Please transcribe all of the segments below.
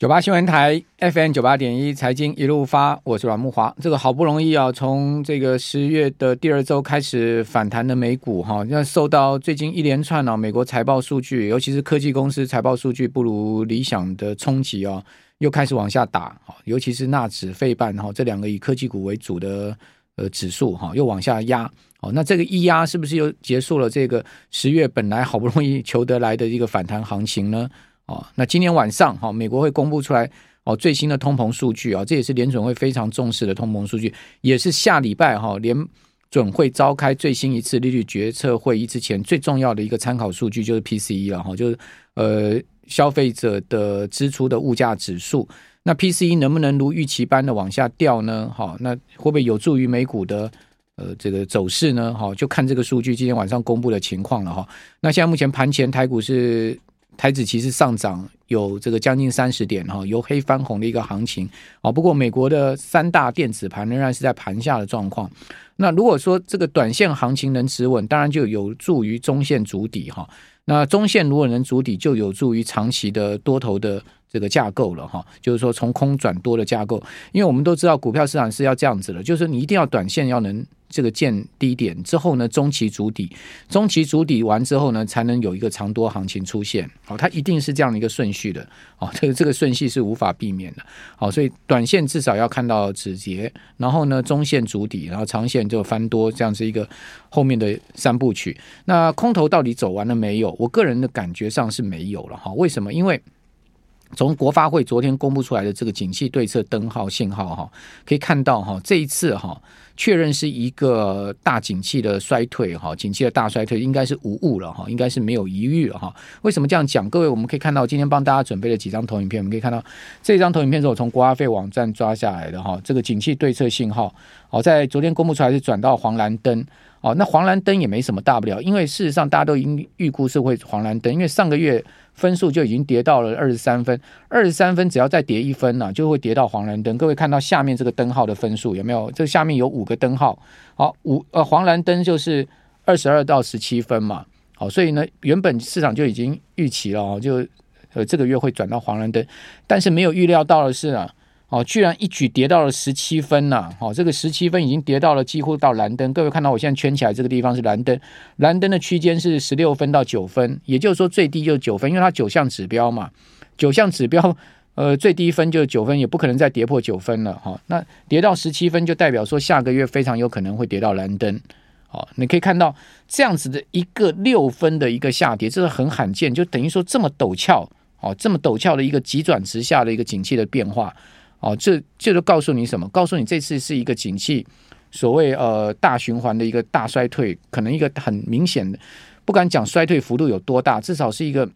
九八新闻台 FM 九八点一财经一路发，我是阮慕华。这个好不容易啊，从这个十月的第二周开始反弹的美股哈，那受到最近一连串啊美国财报数据，尤其是科技公司财报数据不如理想的冲击啊，又开始往下打。尤其是纳指、费半哈这两个以科技股为主的呃指数哈，又往下压。哦，那这个一压是不是又结束了这个十月本来好不容易求得来的一个反弹行情呢？哦，那今天晚上哈，美国会公布出来哦最新的通膨数据啊，这也是联准会非常重视的通膨数据，也是下礼拜哈联准会召开最新一次利率决策会议之前最重要的一个参考数据，就是 PCE 了哈，就是呃消费者的支出的物价指数。那 PCE 能不能如预期般的往下掉呢？哈，那会不会有助于美股的呃这个走势呢？哈，就看这个数据今天晚上公布的情况了哈。那现在目前盘前台股是。台指其实上涨，有这个将近三十点哈，由黑翻红的一个行情啊。不过美国的三大电子盘仍然是在盘下的状况。那如果说这个短线行情能止稳，当然就有助于中线筑底哈。那中线如果能筑底，就有助于长期的多头的这个架构了哈。就是说从空转多的架构，因为我们都知道股票市场是要这样子的，就是你一定要短线要能。这个见低点之后呢，中期筑底，中期筑底完之后呢，才能有一个长多行情出现。好，它一定是这样的一个顺序的。好，这个这个顺序是无法避免的。好，所以短线至少要看到止跌，然后呢，中线筑底，然后长线就翻多，这样是一个后面的三部曲。那空头到底走完了没有？我个人的感觉上是没有了。哈，为什么？因为从国发会昨天公布出来的这个景气对策灯号信号哈，可以看到哈，这一次哈。确认是一个大景气的衰退哈，景气的大衰退应该是无误了哈，应该是没有疑虑了哈。为什么这样讲？各位，我们可以看到今天帮大家准备了几张投影片，我们可以看到这张投影片是我从国发会网站抓下来的哈，这个景气对策信号，好，在昨天公布出来是转到黄蓝灯。哦，那黄蓝灯也没什么大不了，因为事实上大家都已经预估是会黄蓝灯，因为上个月分数就已经跌到了二十三分，二十三分只要再跌一分呢、就会跌到黄蓝灯。各位看到下面这个灯号的分数有没有？这下面有五个灯号，好，五呃黄蓝灯就是二十二到十七分嘛，好，所以呢，原本市场就已经预期了，就呃这个月会转到黄蓝灯，但是没有预料到的是啊。哦，居然一举跌到了十七分呐、啊！哦，这个十七分已经跌到了几乎到蓝灯。各位看到我现在圈起来这个地方是蓝灯，蓝灯的区间是十六分到九分，也就是说最低就是九分，因为它九项指标嘛，九项指标呃最低分就是九分，也不可能再跌破九分了哈、哦。那跌到十七分就代表说下个月非常有可能会跌到蓝灯。好、哦，你可以看到这样子的一个六分的一个下跌，这是很罕见，就等于说这么陡峭哦，这么陡峭的一个急转直下的一个景气的变化。哦，这这就告诉你什么？告诉你这次是一个景气所谓呃大循环的一个大衰退，可能一个很明显的，不敢讲衰退幅度有多大，至少是一个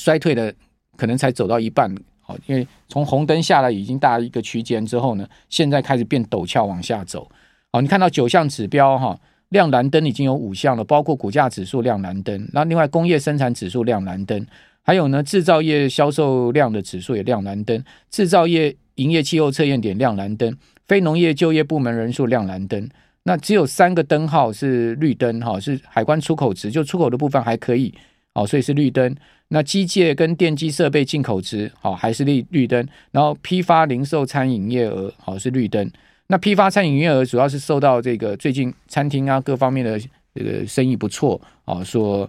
衰退的可能才走到一半。哦，因为从红灯下来已经大一个区间之后呢，现在开始变陡峭往下走。哦，你看到九项指标哈，亮蓝灯已经有五项了，包括股价指数亮蓝灯，那另外工业生产指数亮蓝灯，还有呢制造业销售量的指数也亮蓝灯，制造业。营业气候测验点亮蓝灯，非农业就业部门人数亮蓝灯，那只有三个灯号是绿灯哈，是海关出口值，就出口的部分还可以哦，所以是绿灯。那机械跟电机设备进口值好还是绿绿灯，然后批发零售餐饮业额好是绿灯。那批发餐饮业额主要是受到这个最近餐厅啊各方面的这个生意不错哦，说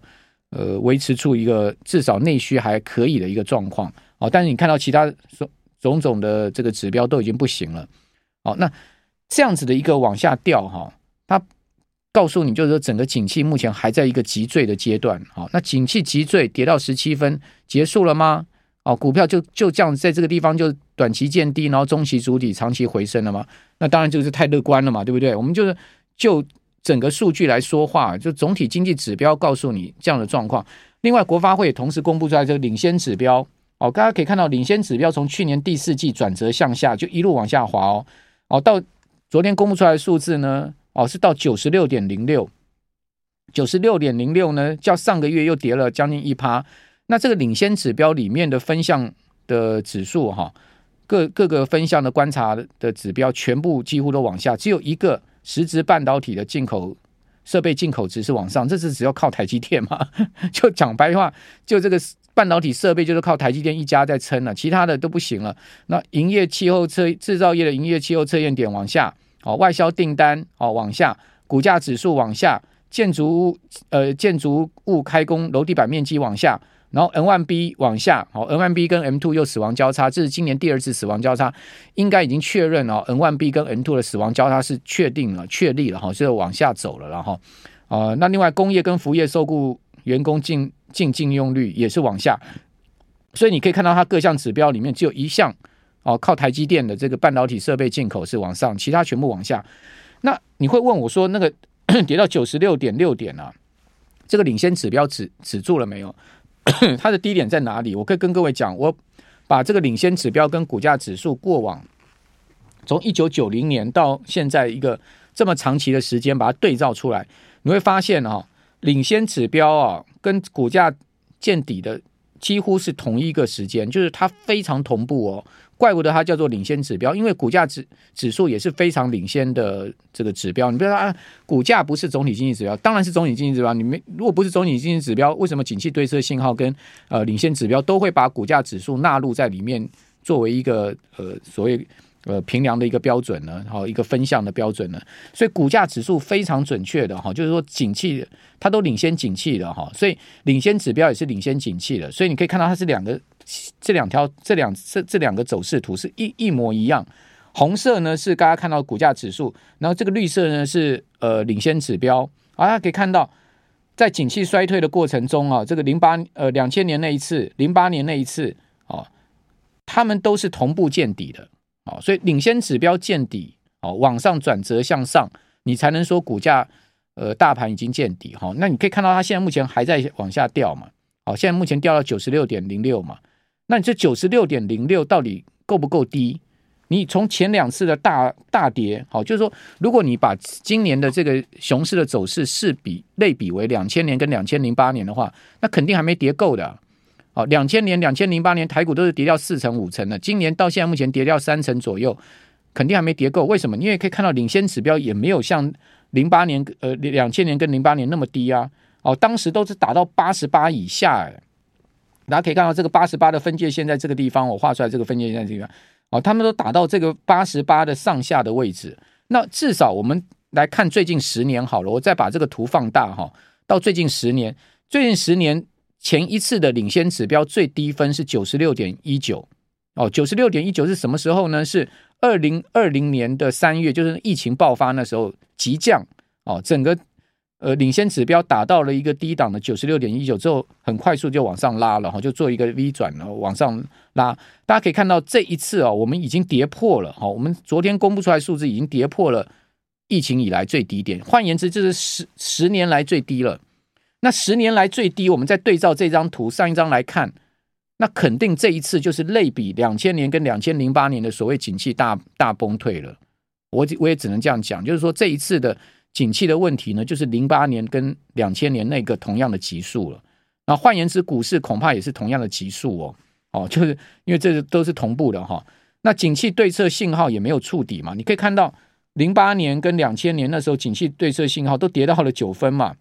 呃维持出一个至少内需还可以的一个状况哦，但是你看到其他。种种的这个指标都已经不行了，好，那这样子的一个往下掉哈，它告诉你就是说整个景气目前还在一个急坠的阶段，好，那景气急坠跌到十七分结束了吗？哦，股票就就这样在这个地方就短期见低，然后中期筑底，长期回升了吗？那当然就是太乐观了嘛，对不对？我们就是就整个数据来说话，就总体经济指标告诉你这样的状况。另外，国发会也同时公布出来这个领先指标。哦，大家可以看到，领先指标从去年第四季转折向下，就一路往下滑哦。哦，到昨天公布出来的数字呢，哦是到九十六点零六，九十六点零六呢，较上个月又跌了将近一趴。那这个领先指标里面的分项的指数哈，各各个分项的观察的指标全部几乎都往下，只有一个实质半导体的进口设备进口值是往上，这是只要靠台积电嘛？就讲白话，就这个。半导体设备就是靠台积电一家在撑了，其他的都不行了。那营业气候测制造业的营业气候测验点往下，哦，外销订单哦往下，股价指数往下，建筑物呃建筑物开工楼地板面积往下。然后 N1B 往下，好，N1B 跟 M2 又死亡交叉，这是今年第二次死亡交叉，应该已经确认了。N1B 跟 M2 的死亡交叉是确定了、确立了哈，所以往下走了，然后，呃，那另外工业跟服务业受雇员工净净净用率也是往下，所以你可以看到它各项指标里面只有一项哦，靠台积电的这个半导体设备进口是往上，其他全部往下。那你会问我说，那个 跌到九十六点六点啊，这个领先指标止止住了没有？它的低点在哪里？我可以跟各位讲，我把这个领先指标跟股价指数过往从一九九零年到现在一个这么长期的时间，把它对照出来，你会发现啊，领先指标啊跟股价见底的几乎是同一个时间，就是它非常同步哦。怪不得它叫做领先指标，因为股价指指数也是非常领先的这个指标。你比如说啊，股价不是总体经济指标，当然是总体经济指标。你没如果不是总体经济指标，为什么景气对策信号跟呃领先指标都会把股价指数纳入在里面，作为一个呃所谓。呃，评量的一个标准呢，好一个分项的标准呢，所以股价指数非常准确的哈，就是说景气它都领先景气的哈，所以领先指标也是领先景气的，所以你可以看到它是两个这两条这两这这两个走势图是一一模一样，红色呢是大家看到股价指数，然后这个绿色呢是呃领先指标，啊，家可以看到在景气衰退的过程中啊，这个零八呃两千年那一次，零八年那一次啊，他们都是同步见底的。哦，所以领先指标见底，哦，往上转折向上，你才能说股价，呃，大盘已经见底哈。那你可以看到它现在目前还在往下掉嘛，好，现在目前掉到九十六点零六嘛。那你这九十六点零六到底够不够低？你从前两次的大大跌，好，就是说，如果你把今年的这个熊市的走势是比类比为两千年跟两千零八年的话，那肯定还没跌够的。哦，两千年、两千零八年台股都是跌掉四成、五成的，今年到现在目前跌掉三成左右，肯定还没跌够。为什么？因为可以看到领先指标也没有像零八年、呃两千年跟零八年那么低啊。哦，当时都是打到八十八以下，哎，大家可以看到这个八十八的分界线在这个地方，我画出来这个分界线在这个地方。哦，他们都打到这个八十八的上下的位置。那至少我们来看最近十年好了，我再把这个图放大哈，到最近十年，最近十年。前一次的领先指标最低分是九十六点一九哦，九十六点一九是什么时候呢？是二零二零年的三月，就是疫情爆发那时候急降哦，整个呃领先指标打到了一个低档的九十六点一九之后，很快速就往上拉了哈，就做一个 V 转了，往上拉。大家可以看到这一次哦，我们已经跌破了哈，我们昨天公布出来数字已经跌破了疫情以来最低点，换言之，这是十十年来最低了。那十年来最低，我们再对照这张图上一张来看，那肯定这一次就是类比两千年跟两千零八年的所谓景气大大崩退了。我我也只能这样讲，就是说这一次的景气的问题呢，就是零八年跟两千年那个同样的级数了。那换言之，股市恐怕也是同样的级数哦。哦，就是因为这都是同步的哈。那景气对策信号也没有触底嘛？你可以看到零八年跟两千年那时候景气对策信号都跌到了九分嘛。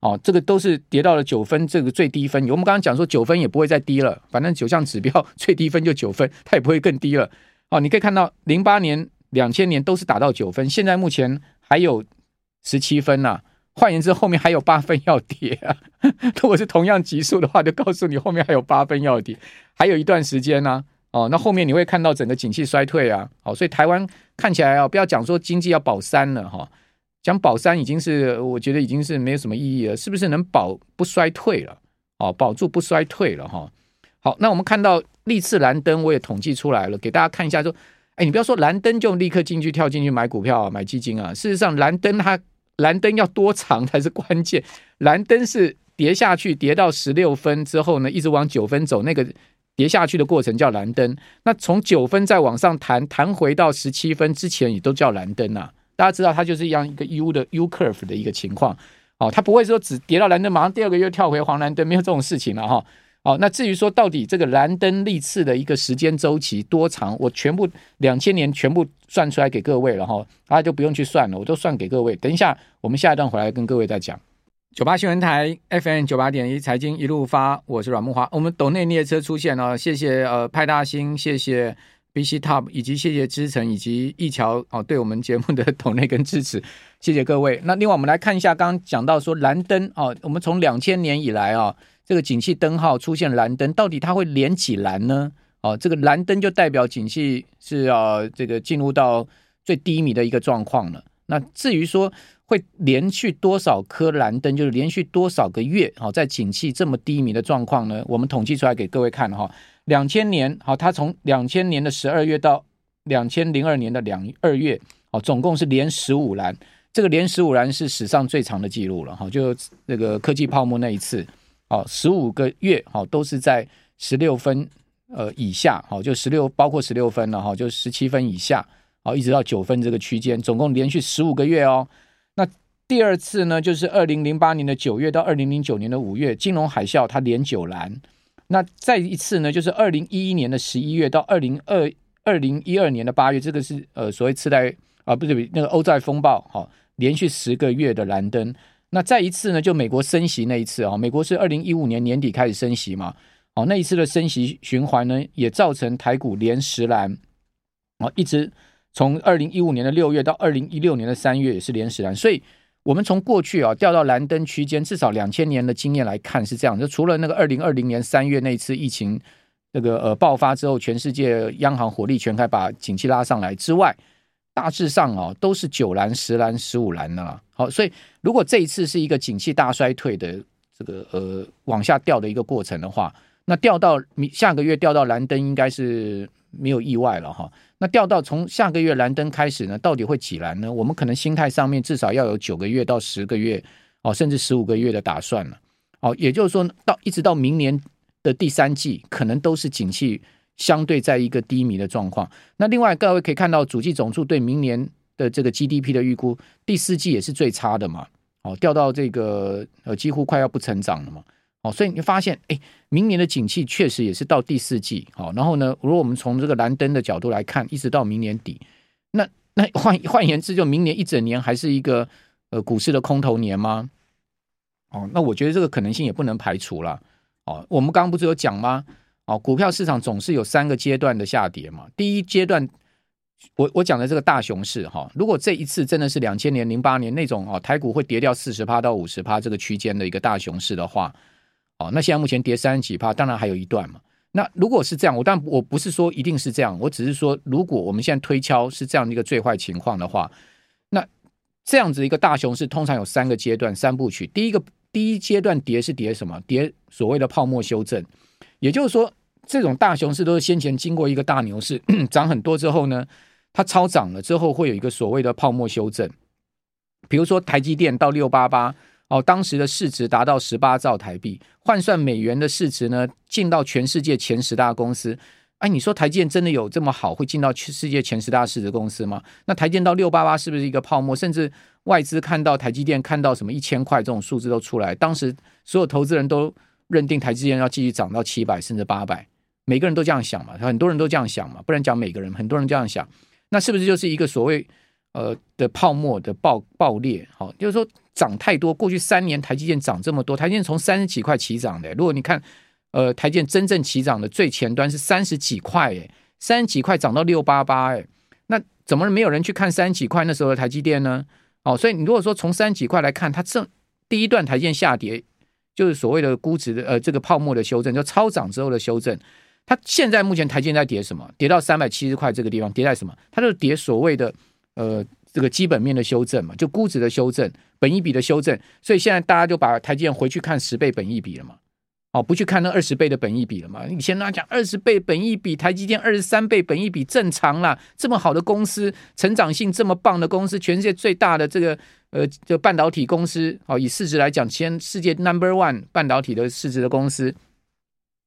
哦，这个都是跌到了九分，这个最低分。我们刚刚讲说九分也不会再低了，反正九项指标 最低分就九分，它也不会更低了。哦，你可以看到零八年、两千年都是达到九分，现在目前还有十七分呐、啊。换言之，后面还有八分要跌啊。如果是同样级数的话，就告诉你后面还有八分要跌，还有一段时间呢、哦，那后面你会看到整个景气衰退啊。哦，所以台湾看起来啊，不要讲说经济要保三了哈。讲保三已经是，我觉得已经是没有什么意义了，是不是能保不衰退了？哦，保住不衰退了哈。好，那我们看到历次蓝灯，我也统计出来了，给大家看一下。说，哎，你不要说蓝灯就立刻进去跳进去买股票啊，买基金啊。事实上，蓝灯它蓝灯要多长才是关键。蓝灯是跌下去，跌到十六分之后呢，一直往九分走，那个跌下去的过程叫蓝灯。那从九分再往上弹，弹回到十七分之前，也都叫蓝灯啊。大家知道它就是一样一个 U 的 U curve 的一个情况，哦，它不会说只跌到蓝灯，马上第二个又跳回黄蓝灯，没有这种事情了哈。那至于说到底这个蓝灯历次的一个时间周期多长，我全部两千年全部算出来给各位了哈，大家就不用去算了，我都算给各位。等一下我们下一段回来跟各位再讲。九八新闻台 FM 九八点一财经一路发，我是阮木华。我们斗内列车出现了，谢谢呃派大星，谢谢 BC Top，以及谢谢知成以及一桥哦，对我们节目的同类跟支持，谢谢各位。那另外我们来看一下，刚刚讲到说蓝灯哦，我们从两千年以来啊、这个景气灯号出现蓝灯，到底它会连几蓝呢？哦，这个蓝灯就代表景气是要这个进入到最低迷的一个状况了。那至于说，会连续多少颗蓝灯，就是连续多少个月，好，在景气这么低迷的状况呢？我们统计出来给各位看哈。两千年，好，它从两千年的十二月到两千零二年的两二月，好，总共是连十五蓝。这个连十五蓝是史上最长的记录了哈，就那个科技泡沫那一次，好，十五个月，好，都是在十六分呃以下，好，就十六包括十六分了哈，就十七分以下，好，一直到九分这个区间，总共连续十五个月哦。那第二次呢，就是二零零八年的九月到二零零九年的五月，金融海啸它连九蓝。那再一次呢，就是二零一一年的十一月到二零二二零一二年的八月，这个是呃所谓次贷啊，不对，那个欧债风暴，好、哦，连续十个月的蓝灯。那再一次呢，就美国升息那一次啊、哦，美国是二零一五年年底开始升息嘛，哦，那一次的升息循环呢，也造成台股连十蓝，哦，一直。从二零一五年的六月到二零一六年的三月也是连十蓝，所以我们从过去啊掉到蓝灯区间，至少两千年的经验来看是这样。就除了那个二零二零年三月那次疫情那个呃爆发之后，全世界央行火力全开把景气拉上来之外，大致上啊都是九蓝、十蓝、十五蓝的啦。好，所以如果这一次是一个景气大衰退的这个呃往下掉的一个过程的话，那掉到下个月掉到蓝灯应该是。没有意外了哈，那掉到从下个月蓝灯开始呢，到底会几蓝呢？我们可能心态上面至少要有九个月到十个月哦，甚至十五个月的打算了哦。也就是说到一直到明年的第三季，可能都是景气相对在一个低迷的状况。那另外各位可以看到，主计总处对明年的这个 GDP 的预估，第四季也是最差的嘛，哦，掉到这个呃几乎快要不成长了嘛。哦，所以你发现，哎，明年的景气确实也是到第四季，好，然后呢，如果我们从这个蓝灯的角度来看，一直到明年底，那那换换言之，就明年一整年还是一个呃股市的空头年吗？哦，那我觉得这个可能性也不能排除了。哦，我们刚刚不是有讲吗？哦，股票市场总是有三个阶段的下跌嘛。第一阶段，我我讲的这个大熊市哈，如果这一次真的是两千年、零八年那种哦，台股会跌掉四十趴到五十趴这个区间的一个大熊市的话。哦，那现在目前跌三十几趴，当然还有一段嘛。那如果是这样，我当然我不是说一定是这样，我只是说，如果我们现在推敲是这样的一个最坏情况的话，那这样子一个大熊市通常有三个阶段三部曲。第一个第一阶段跌是跌什么？跌所谓的泡沫修正，也就是说，这种大熊市都是先前经过一个大牛市涨很多之后呢，它超涨了之后会有一个所谓的泡沫修正。比如说台积电到六八八。哦，当时的市值达到十八兆台币，换算美元的市值呢，进到全世界前十大公司。哎，你说台积电真的有这么好，会进到世界前十大市值公司吗？那台积电到六八八是不是一个泡沫？甚至外资看到台积电看到什么一千块这种数字都出来，当时所有投资人都认定台积电要继续涨到七百甚至八百，每个人都这样想嘛，很多人都这样想嘛，不然讲每个人，很多人这样想，那是不是就是一个所谓？呃的泡沫的爆爆裂，好，就是说涨太多。过去三年台积电涨这么多，台积电从三十几块起涨的。如果你看，呃，台积电真正起涨的最前端是三十几块，哎，三十几块涨到六八八，哎，那怎么没有人去看三十几块那时候的台积电呢？哦，所以你如果说从三十几块来看，它这第一段台积电下跌，就是所谓的估值的呃这个泡沫的修正，就超涨之后的修正。它现在目前台积电在跌什么？跌到三百七十块这个地方，跌在什么？它就跌所谓的。呃，这个基本面的修正嘛，就估值的修正，本益比的修正，所以现在大家就把台积电回去看十倍本益比了嘛，哦，不去看那二十倍的本益比了嘛。以前大家讲二十倍本益比，台积电二十三倍本益比正常啦，这么好的公司，成长性这么棒的公司，全世界最大的这个呃，就半导体公司，哦，以市值来讲，全世界 number one 半导体的市值的公司。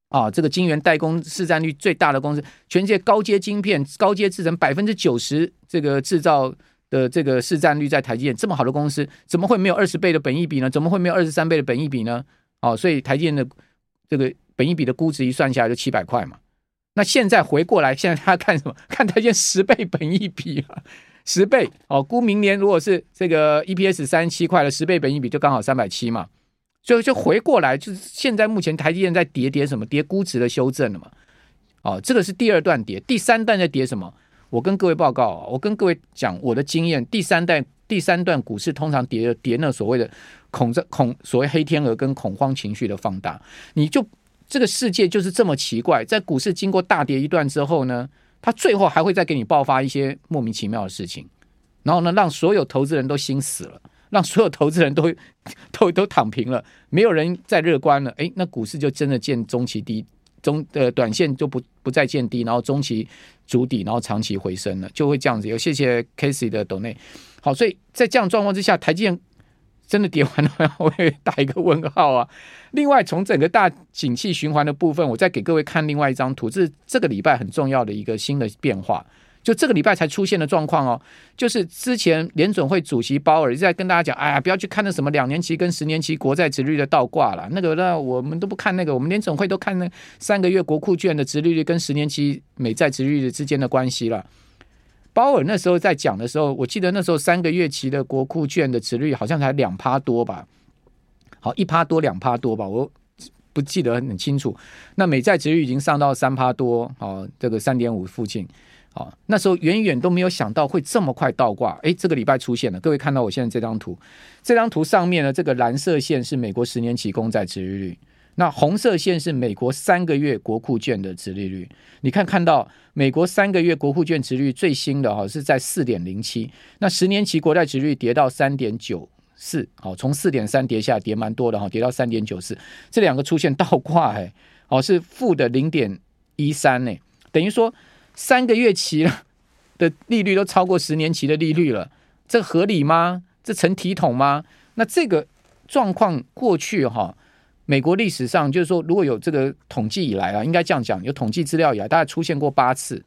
啊，这个晶圆代工市占率最大的公司，全世界高阶晶片、高阶制成百分之九十这个制造的这个市占率在台积电，这么好的公司，怎么会没有二十倍的本益比呢？怎么会没有二十三倍的本益比呢？哦，所以台积电的这个本益比的估值一算下来就七百块嘛。那现在回过来，现在他看什么？看台积电十倍本益比啊，十倍哦，估明年如果是这个 EPS 三十七块的十倍本益比，就刚好三百七嘛。就就回过来，就是现在目前台积电在跌跌什么？跌估值的修正了嘛？哦，这个是第二段跌，第三段在跌什么？我跟各位报告，我跟各位讲我的经验，第三代第三段股市通常跌跌那所谓的恐这恐所谓黑天鹅跟恐慌情绪的放大，你就这个世界就是这么奇怪，在股市经过大跌一段之后呢，它最后还会再给你爆发一些莫名其妙的事情，然后呢，让所有投资人都心死了，让所有投资人都 都都躺平了，没有人再乐观了，诶，那股市就真的见中期低。中呃短线就不不再见低，然后中期筑底，然后长期回升了，就会这样子。有谢谢 Casey 的抖内，好，所以在这样状况之下，台积电真的跌完了，我也打一个问号啊。另外，从整个大景气循环的部分，我再给各位看另外一张图，这是这个礼拜很重要的一个新的变化。就这个礼拜才出现的状况哦，就是之前联准会主席鲍尔一直在跟大家讲，哎呀，不要去看那什么两年期跟十年期国债殖率的倒挂了，那个那我们都不看那个，我们联准会都看那三个月国库券的殖利率跟十年期美债殖率之间的关系了。鲍尔那时候在讲的时候，我记得那时候三个月期的国库券的殖率好像才两趴多吧，好一趴多两趴多吧，我不记得很清楚。那美债殖利率已经上到三趴多，好这个三点五附近。好，那时候远远都没有想到会这么快倒挂。哎，这个礼拜出现了。各位看到我现在这张图，这张图上面呢，这个蓝色线是美国十年期公债殖利率，那红色线是美国三个月国库券的殖利率。你看，看到美国三个月国库券殖率最新的哈是在四点零七，那十年期国债殖率跌到三点九四，好，从四点三跌下，跌蛮多的哈，跌到三点九四，这两个出现倒挂，哎，哦，是负的零点一三呢，等于说。三个月期了的利率都超过十年期的利率了，这合理吗？这成体统吗？那这个状况过去哈，美国历史上就是说，如果有这个统计以来啊，应该这样讲，有统计资料以来，大概出现过八次，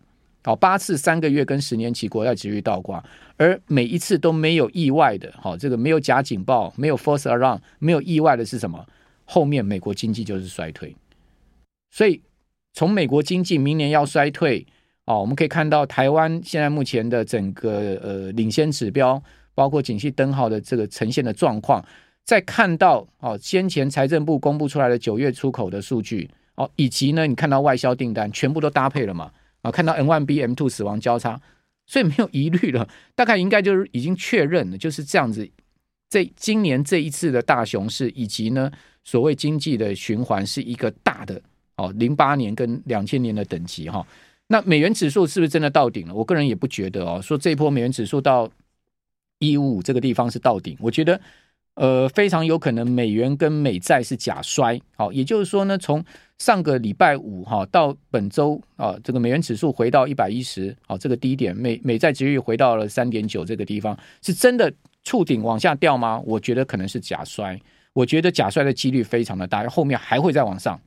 好，八次三个月跟十年期国债殖利率倒挂，而每一次都没有意外的，好，这个没有假警报，没有 force around，没有意外的是什么？后面美国经济就是衰退，所以从美国经济明年要衰退。哦，我们可以看到台湾现在目前的整个呃领先指标，包括景气灯号的这个呈现的状况，再看到哦先前财政部公布出来的九月出口的数据，哦以及呢你看到外销订单全部都搭配了嘛，啊看到 M1B M2 死亡交叉，所以没有疑虑了，大概应该就是已经确认了，就是这样子。这今年这一次的大熊市，以及呢所谓经济的循环是一个大的哦，零八年跟两千年的等级哈。那美元指数是不是真的到顶了？我个人也不觉得哦。说这一波美元指数到一五五这个地方是到顶，我觉得呃非常有可能美元跟美债是假摔。好，也就是说呢，从上个礼拜五哈到本周啊，这个美元指数回到一百一十，好，这个低点美美债值率回到了三点九这个地方，是真的触顶往下掉吗？我觉得可能是假摔。我觉得假摔的几率非常的大，后面还会再往上。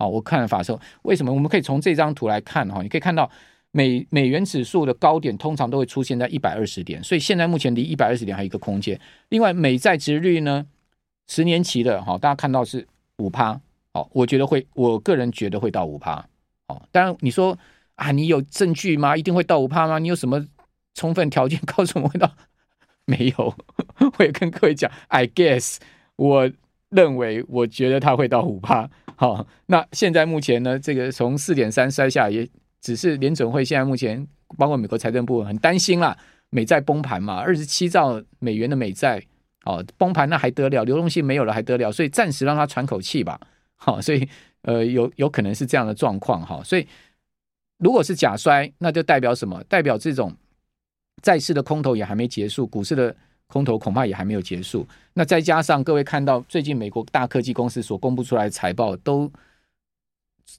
好，我看了法说，为什么？我们可以从这张图来看哈，你可以看到美美元指数的高点通常都会出现在一百二十点，所以现在目前离一百二十点还有一个空间。另外，美债殖率呢，十年期的哈，大家看到是五趴，好，我觉得会，我个人觉得会到五趴。好，当然你说啊，你有证据吗？一定会到五趴吗？你有什么充分条件 告诉我们会到？没有，我也跟各位讲，I guess，我认为，我觉得它会到五趴。好，那现在目前呢，这个从四点三摔下，也只是联准会现在目前包括美国财政部很担心啦，美债崩盘嘛，二十七兆美元的美债，哦，崩盘那还得了，流动性没有了还得了，所以暂时让它喘口气吧。好，所以呃有有可能是这样的状况哈，所以如果是假摔，那就代表什么？代表这种债市的空头也还没结束，股市的。空头恐怕也还没有结束，那再加上各位看到最近美国大科技公司所公布出来的财报都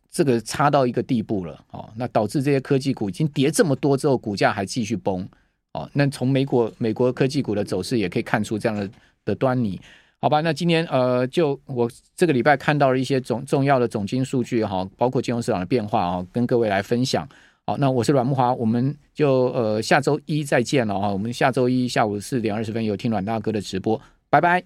这个差到一个地步了哦，那导致这些科技股已经跌这么多之后，股价还继续崩哦。那从美国美国科技股的走势也可以看出这样的的端倪，好吧？那今天呃，就我这个礼拜看到了一些总重要的总经数据哈，包括金融市场的变化啊，跟各位来分享。好，那我是阮木华，我们就呃下周一再见了啊！我们下周一下午四点二十分有听阮大哥的直播，拜拜。